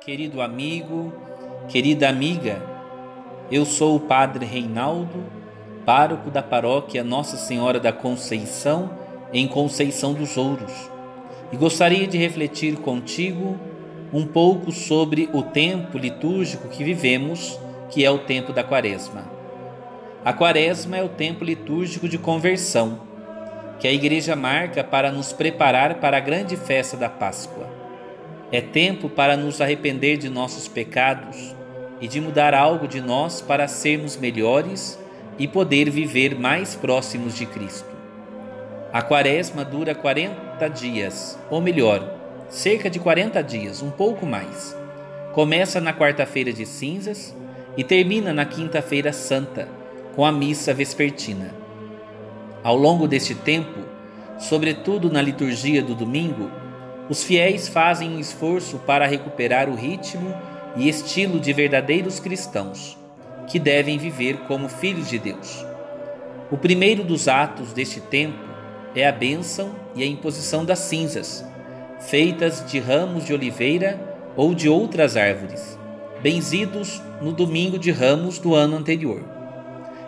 querido amigo, querida amiga, eu sou o Padre Reinaldo, pároco da paróquia Nossa Senhora da Conceição, em Conceição dos Ouros, e gostaria de refletir contigo um pouco sobre o tempo litúrgico que vivemos, que é o tempo da Quaresma. A Quaresma é o tempo litúrgico de conversão, que a Igreja marca para nos preparar para a grande festa da Páscoa. É tempo para nos arrepender de nossos pecados e de mudar algo de nós para sermos melhores e poder viver mais próximos de Cristo. A quaresma dura 40 dias, ou melhor, cerca de 40 dias, um pouco mais. Começa na quarta-feira de cinzas e termina na quinta-feira santa, com a missa vespertina. Ao longo deste tempo, sobretudo na liturgia do domingo, os fiéis fazem um esforço para recuperar o ritmo e estilo de verdadeiros cristãos, que devem viver como filhos de Deus. O primeiro dos atos deste tempo é a bênção e a imposição das cinzas, feitas de ramos de oliveira ou de outras árvores, benzidos no domingo de ramos do ano anterior.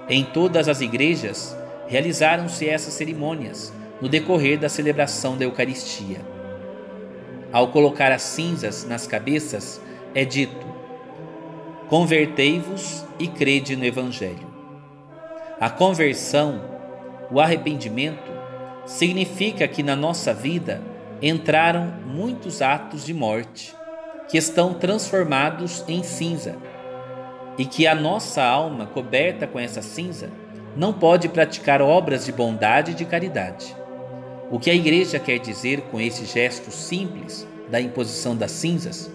Em todas as igrejas realizaram-se essas cerimônias no decorrer da celebração da Eucaristia. Ao colocar as cinzas nas cabeças, é dito: Convertei-vos e crede no Evangelho. A conversão, o arrependimento, significa que na nossa vida entraram muitos atos de morte que estão transformados em cinza e que a nossa alma, coberta com essa cinza, não pode praticar obras de bondade e de caridade. O que a igreja quer dizer com esse gesto simples da imposição das cinzas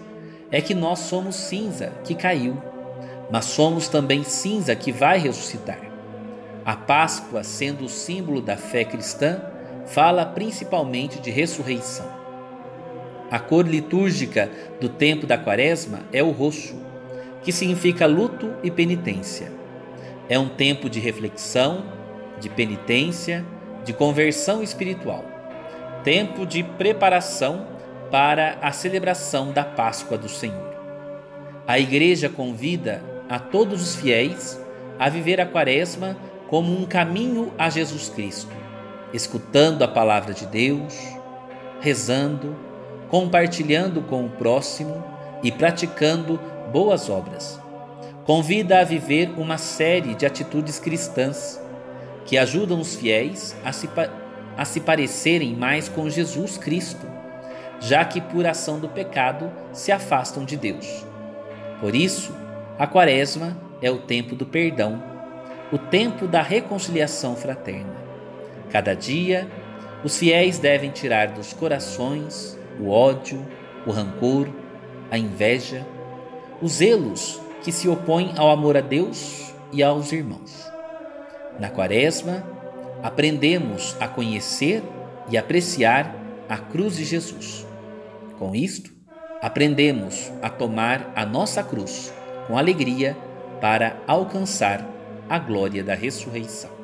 é que nós somos cinza que caiu, mas somos também cinza que vai ressuscitar. A Páscoa, sendo o símbolo da fé cristã, fala principalmente de ressurreição. A cor litúrgica do tempo da Quaresma é o roxo, que significa luto e penitência. É um tempo de reflexão, de penitência, de conversão espiritual, tempo de preparação para a celebração da Páscoa do Senhor. A Igreja convida a todos os fiéis a viver a Quaresma como um caminho a Jesus Cristo, escutando a palavra de Deus, rezando, compartilhando com o próximo e praticando boas obras. Convida a viver uma série de atitudes cristãs que ajudam os fiéis a se, a se parecerem mais com Jesus Cristo, já que por ação do pecado se afastam de Deus. Por isso, a Quaresma é o tempo do perdão, o tempo da reconciliação fraterna. Cada dia, os fiéis devem tirar dos corações o ódio, o rancor, a inveja, os zelos que se opõem ao amor a Deus e aos irmãos. Na Quaresma, aprendemos a conhecer e apreciar a cruz de Jesus. Com isto, aprendemos a tomar a nossa cruz com alegria para alcançar a glória da ressurreição.